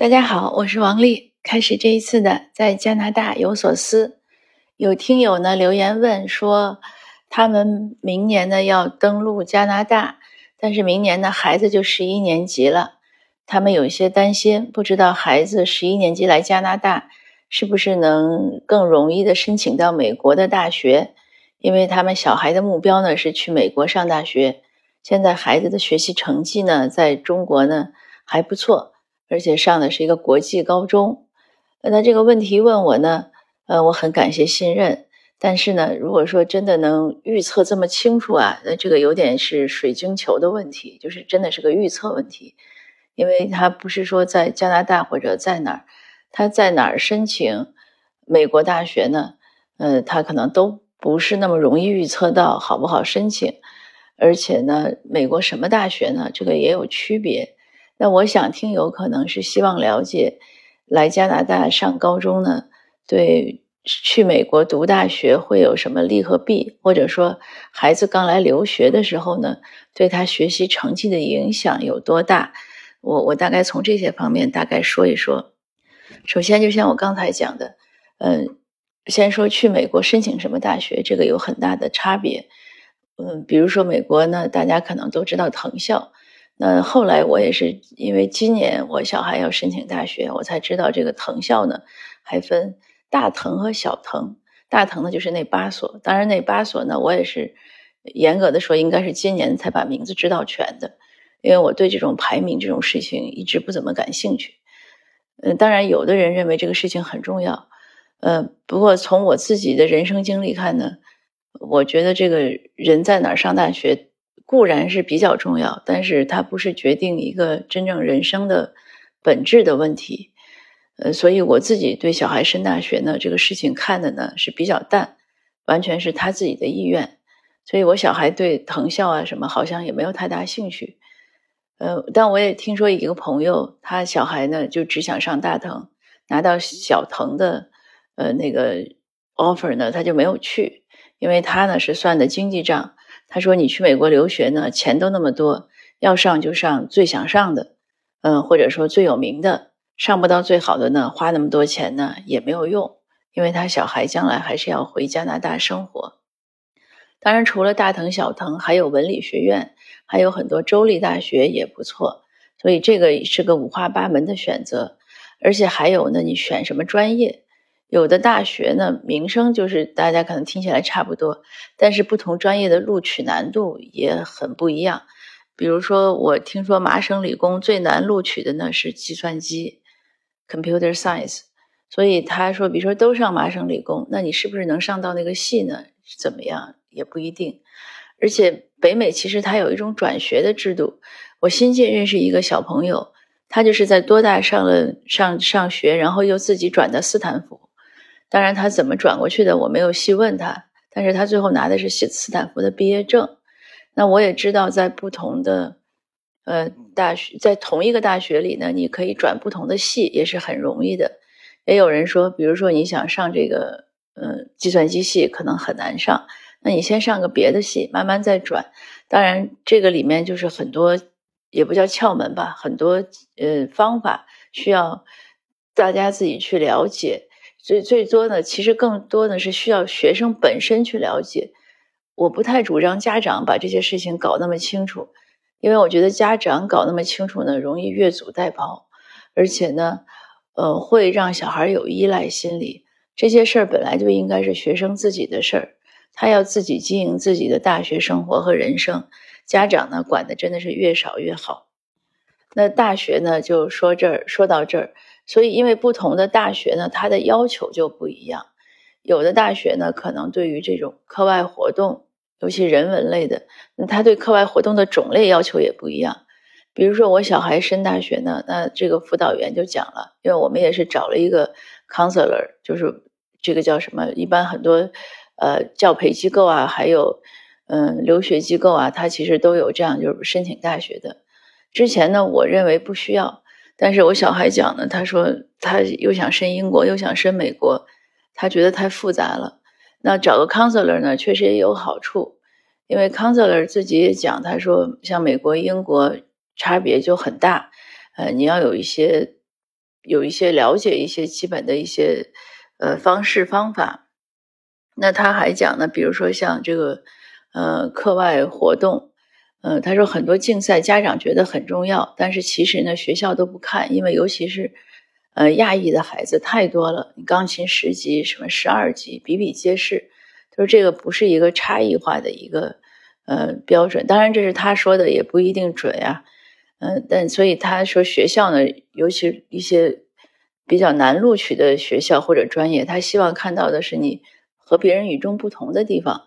大家好，我是王丽。开始这一次的在加拿大有所思，有听友呢留言问说，他们明年呢要登陆加拿大，但是明年呢孩子就十一年级了，他们有些担心，不知道孩子十一年级来加拿大是不是能更容易的申请到美国的大学，因为他们小孩的目标呢是去美国上大学。现在孩子的学习成绩呢在中国呢还不错。而且上的是一个国际高中，那这个问题问我呢，呃，我很感谢信任，但是呢，如果说真的能预测这么清楚啊，那这个有点是水晶球的问题，就是真的是个预测问题，因为他不是说在加拿大或者在哪儿，他在哪儿申请美国大学呢？呃，他可能都不是那么容易预测到好不好申请，而且呢，美国什么大学呢？这个也有区别。那我想听友可能是希望了解，来加拿大上高中呢，对去美国读大学会有什么利和弊，或者说孩子刚来留学的时候呢，对他学习成绩的影响有多大？我我大概从这些方面大概说一说。首先，就像我刚才讲的，嗯，先说去美国申请什么大学，这个有很大的差别。嗯，比如说美国呢，大家可能都知道藤校。那后来我也是因为今年我小孩要申请大学，我才知道这个藤校呢还分大藤和小藤。大藤呢就是那八所，当然那八所呢我也是严格的说应该是今年才把名字知道全的，因为我对这种排名这种事情一直不怎么感兴趣。嗯，当然有的人认为这个事情很重要，呃，不过从我自己的人生经历看呢，我觉得这个人在哪儿上大学。固然是比较重要，但是它不是决定一个真正人生的本质的问题。呃，所以我自己对小孩升大学呢这个事情看的呢是比较淡，完全是他自己的意愿。所以我小孩对藤校啊什么好像也没有太大兴趣。呃，但我也听说一个朋友，他小孩呢就只想上大藤，拿到小藤的呃那个 offer 呢他就没有去，因为他呢是算的经济账。他说：“你去美国留学呢，钱都那么多，要上就上最想上的，嗯，或者说最有名的，上不到最好的呢，花那么多钱呢也没有用，因为他小孩将来还是要回加拿大生活。当然，除了大藤、小藤，还有文理学院，还有很多州立大学也不错，所以这个是个五花八门的选择。而且还有呢，你选什么专业？”有的大学呢，名声就是大家可能听起来差不多，但是不同专业的录取难度也很不一样。比如说，我听说麻省理工最难录取的呢是计算机 （computer science），所以他说，比如说都上麻省理工，那你是不是能上到那个系呢？怎么样也不一定。而且北美其实它有一种转学的制度。我新近认识一个小朋友，他就是在多大上了上上学，然后又自己转到斯坦福。当然，他怎么转过去的我没有细问他，但是他最后拿的是斯斯坦福的毕业证。那我也知道，在不同的呃大学，在同一个大学里呢，你可以转不同的系，也是很容易的。也有人说，比如说你想上这个呃计算机系，可能很难上，那你先上个别的系，慢慢再转。当然，这个里面就是很多也不叫窍门吧，很多呃方法需要大家自己去了解。最最多呢，其实更多的是需要学生本身去了解。我不太主张家长把这些事情搞那么清楚，因为我觉得家长搞那么清楚呢，容易越俎代庖，而且呢，呃，会让小孩有依赖心理。这些事儿本来就应该是学生自己的事儿，他要自己经营自己的大学生活和人生。家长呢，管的真的是越少越好。那大学呢，就说这儿说到这儿。所以，因为不同的大学呢，它的要求就不一样。有的大学呢，可能对于这种课外活动，尤其人文类的，那他对课外活动的种类要求也不一样。比如说，我小孩升大学呢，那这个辅导员就讲了，因为我们也是找了一个 counselor，就是这个叫什么？一般很多呃教培机构啊，还有嗯留学机构啊，他其实都有这样就是申请大学的。之前呢，我认为不需要。但是我小孩讲呢，他说他又想申英国，又想申美国，他觉得太复杂了。那找个 counselor 呢，确实也有好处，因为 counselor 自己也讲，他说像美国、英国差别就很大，呃，你要有一些有一些了解一些基本的一些呃方式方法。那他还讲呢，比如说像这个呃课外活动，呃他说很多竞赛家长觉得很重要，但是其实呢学校都不看，因为尤其是呃亚裔的孩子太多了，钢琴十级什么十二级比比皆是，他说这个不是一个差异化的一个呃标准，当然这是他说的，也不一定准呀。嗯，但所以他说学校呢，尤其一些比较难录取的学校或者专业，他希望看到的是你和别人与众不同的地方。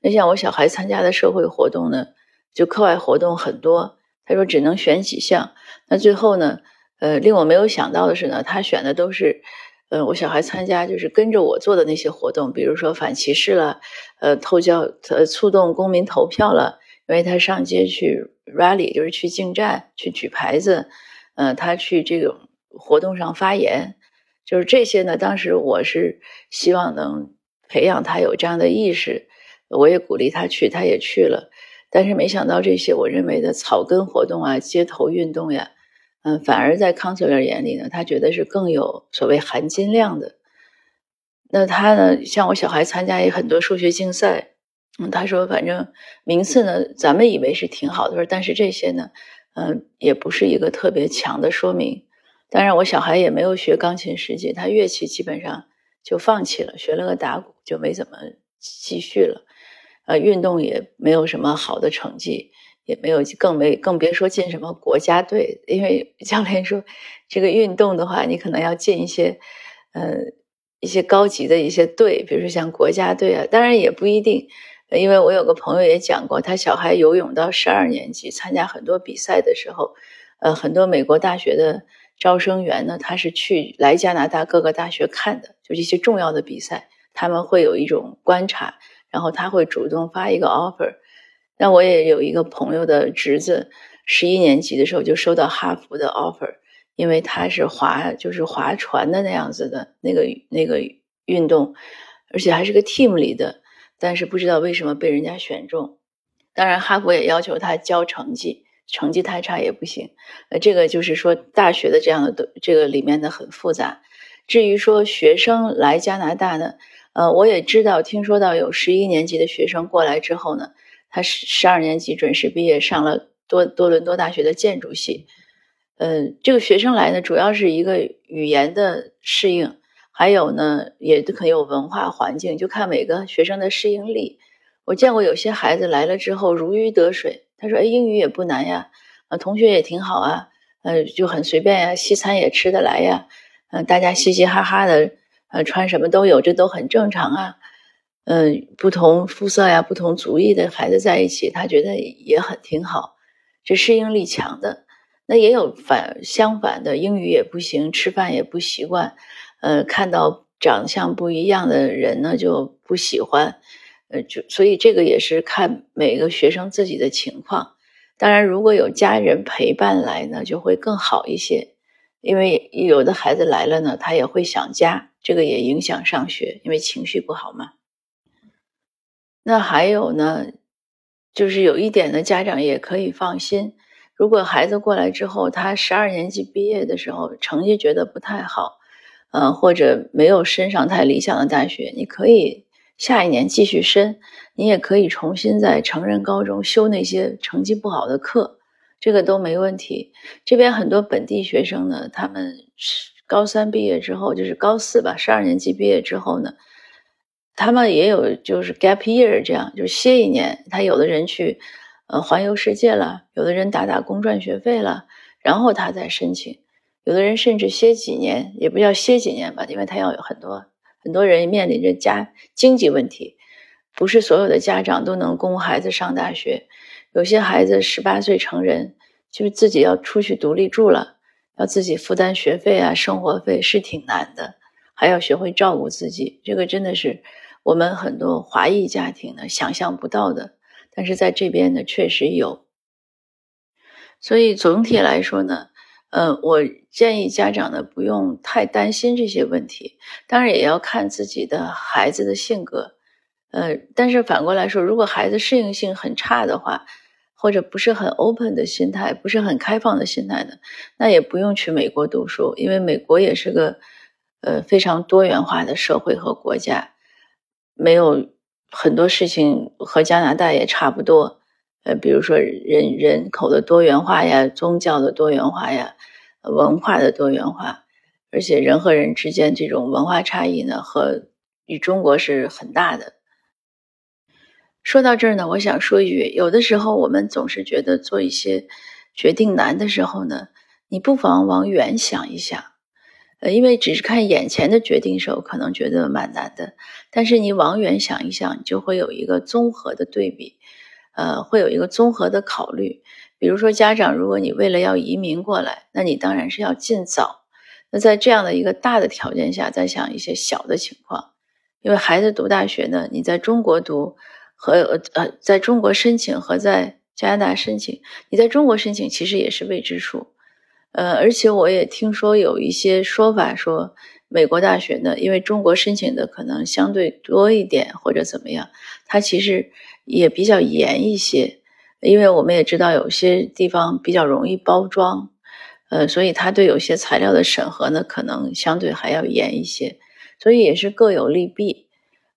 那像我小孩参加的社会活动呢，就课外活动很多，他说只能选几项。那最后呢，呃，令我没有想到的是呢，他选的都是，呃，我小孩参加就是跟着我做的那些活动，比如说反歧视了，呃，投教呃，促动公民投票了。因为他上街去 rally，就是去进站、去举牌子，嗯，他去这种活动上发言，就是这些呢。当时我是希望能培养他有这样的意识，我也鼓励他去，他也去了。但是没想到这些我认为的草根活动啊、街头运动呀，嗯，反而在 counselor 眼里呢，他觉得是更有所谓含金量的。那他呢，像我小孩参加也很多数学竞赛。嗯，他说，反正名次呢，咱们以为是挺好的，但是这些呢，嗯，也不是一个特别强的说明。当然，我小孩也没有学钢琴十级，他乐器基本上就放弃了，学了个打鼓就没怎么继续了。呃，运动也没有什么好的成绩，也没有，更没，更别说进什么国家队。因为 教练说，这个运动的话，你可能要进一些，呃，一些高级的一些队，比如说像国家队啊，当然也不一定。因为我有个朋友也讲过，他小孩游泳到十二年级，参加很多比赛的时候，呃，很多美国大学的招生员呢，他是去来加拿大各个大学看的，就一些重要的比赛，他们会有一种观察，然后他会主动发一个 offer。那我也有一个朋友的侄子，十一年级的时候就收到哈佛的 offer，因为他是划就是划船的那样子的那个那个运动，而且还是个 team 里的。但是不知道为什么被人家选中，当然哈佛也要求他交成绩，成绩太差也不行。呃，这个就是说大学的这样的这个里面的很复杂。至于说学生来加拿大呢，呃，我也知道，听说到有十一年级的学生过来之后呢，他十十二年级准时毕业，上了多多伦多大学的建筑系。呃，这个学生来呢，主要是一个语言的适应。还有呢，也很有文化环境，就看每个学生的适应力。我见过有些孩子来了之后如鱼得水，他说：“哎，英语也不难呀，啊，同学也挺好啊，呃，就很随便呀，西餐也吃得来呀，嗯，大家嘻嘻哈哈的，呃，穿什么都有，这都很正常啊。嗯，不同肤色呀、不同族裔的孩子在一起，他觉得也很挺好，这适应力强的。那也有反相反的，英语也不行，吃饭也不习惯。”呃，看到长相不一样的人呢，就不喜欢，呃，就所以这个也是看每个学生自己的情况。当然，如果有家人陪伴来呢，就会更好一些。因为有的孩子来了呢，他也会想家，这个也影响上学，因为情绪不好嘛。那还有呢，就是有一点呢，家长也可以放心。如果孩子过来之后，他十二年级毕业的时候成绩觉得不太好。呃，或者没有升上太理想的大学，你可以下一年继续升，你也可以重新在成人高中修那些成绩不好的课，这个都没问题。这边很多本地学生呢，他们是高三毕业之后，就是高四吧，十二年级毕业之后呢，他们也有就是 gap year 这样，就是歇一年。他有的人去呃环游世界了，有的人打打工赚学费了，然后他再申请。有的人甚至歇几年，也不叫歇几年吧，因为他要有很多很多人面临着家经济问题，不是所有的家长都能供孩子上大学。有些孩子十八岁成人，就是自己要出去独立住了，要自己负担学费啊、生活费，是挺难的，还要学会照顾自己。这个真的是我们很多华裔家庭呢想象不到的，但是在这边呢确实有。所以总体来说呢。呃，我建议家长呢不用太担心这些问题，当然也要看自己的孩子的性格。呃，但是反过来说，如果孩子适应性很差的话，或者不是很 open 的心态，不是很开放的心态的，那也不用去美国读书，因为美国也是个呃非常多元化的社会和国家，没有很多事情和加拿大也差不多。呃，比如说人人口的多元化呀，宗教的多元化呀，文化的多元化，而且人和人之间这种文化差异呢，和与中国是很大的。说到这儿呢，我想说一句，有的时候我们总是觉得做一些决定难的时候呢，你不妨往远想一想，呃，因为只是看眼前的决定时候，可能觉得蛮难的，但是你往远想一想，就会有一个综合的对比。呃，会有一个综合的考虑，比如说家长，如果你为了要移民过来，那你当然是要尽早。那在这样的一个大的条件下，再想一些小的情况，因为孩子读大学呢，你在中国读和呃，在中国申请和在加拿大申请，你在中国申请其实也是未知数。呃，而且我也听说有一些说法说，美国大学呢，因为中国申请的可能相对多一点或者怎么样，它其实。也比较严一些，因为我们也知道有些地方比较容易包装，呃，所以他对有些材料的审核呢，可能相对还要严一些，所以也是各有利弊，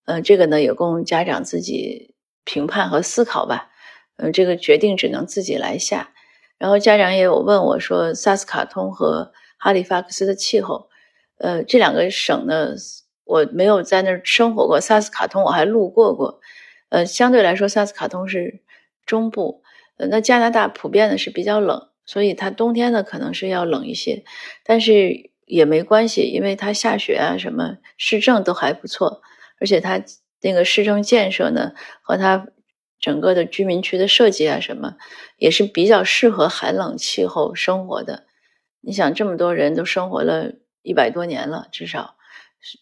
呃，这个呢也供家长自己评判和思考吧，嗯，这个决定只能自己来下。然后家长也有问我说，萨斯卡通和哈利法克斯的气候，呃，这两个省呢，我没有在那儿生活过，萨斯卡通我还路过过。呃，相对来说，萨斯卡通是中部，呃，那加拿大普遍的是比较冷，所以它冬天呢可能是要冷一些，但是也没关系，因为它下雪啊，什么市政都还不错，而且它那个市政建设呢和它整个的居民区的设计啊什么，也是比较适合寒冷气候生活的。你想，这么多人都生活了一百多年了，至少。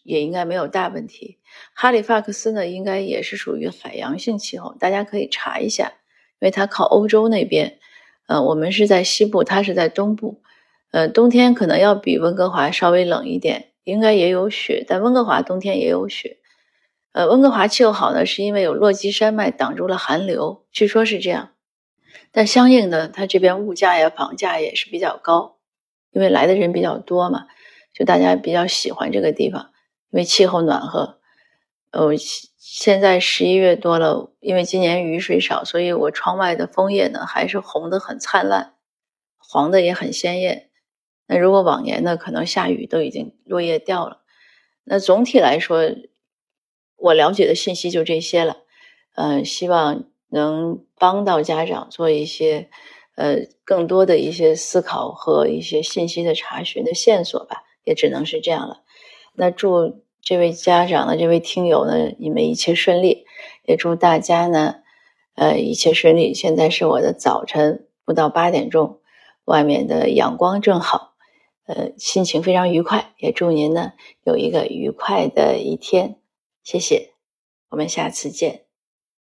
也应该没有大问题。哈利法克斯呢，应该也是属于海洋性气候，大家可以查一下，因为它靠欧洲那边。呃，我们是在西部，它是在东部。呃，冬天可能要比温哥华稍微冷一点，应该也有雪，但温哥华冬天也有雪。呃，温哥华气候好呢，是因为有落基山脉挡住了寒流，据说是这样。但相应的，它这边物价呀、房价也是比较高，因为来的人比较多嘛。就大家比较喜欢这个地方，因为气候暖和。呃，现在十一月多了，因为今年雨水少，所以我窗外的枫叶呢还是红的很灿烂，黄的也很鲜艳。那如果往年呢，可能下雨都已经落叶掉了。那总体来说，我了解的信息就这些了。嗯，希望能帮到家长做一些呃更多的一些思考和一些信息的查询的线索吧。也只能是这样了。那祝这位家长呢，这位听友呢，你们一切顺利。也祝大家呢，呃，一切顺利。现在是我的早晨，不到八点钟，外面的阳光正好，呃，心情非常愉快。也祝您呢有一个愉快的一天。谢谢，我们下次见。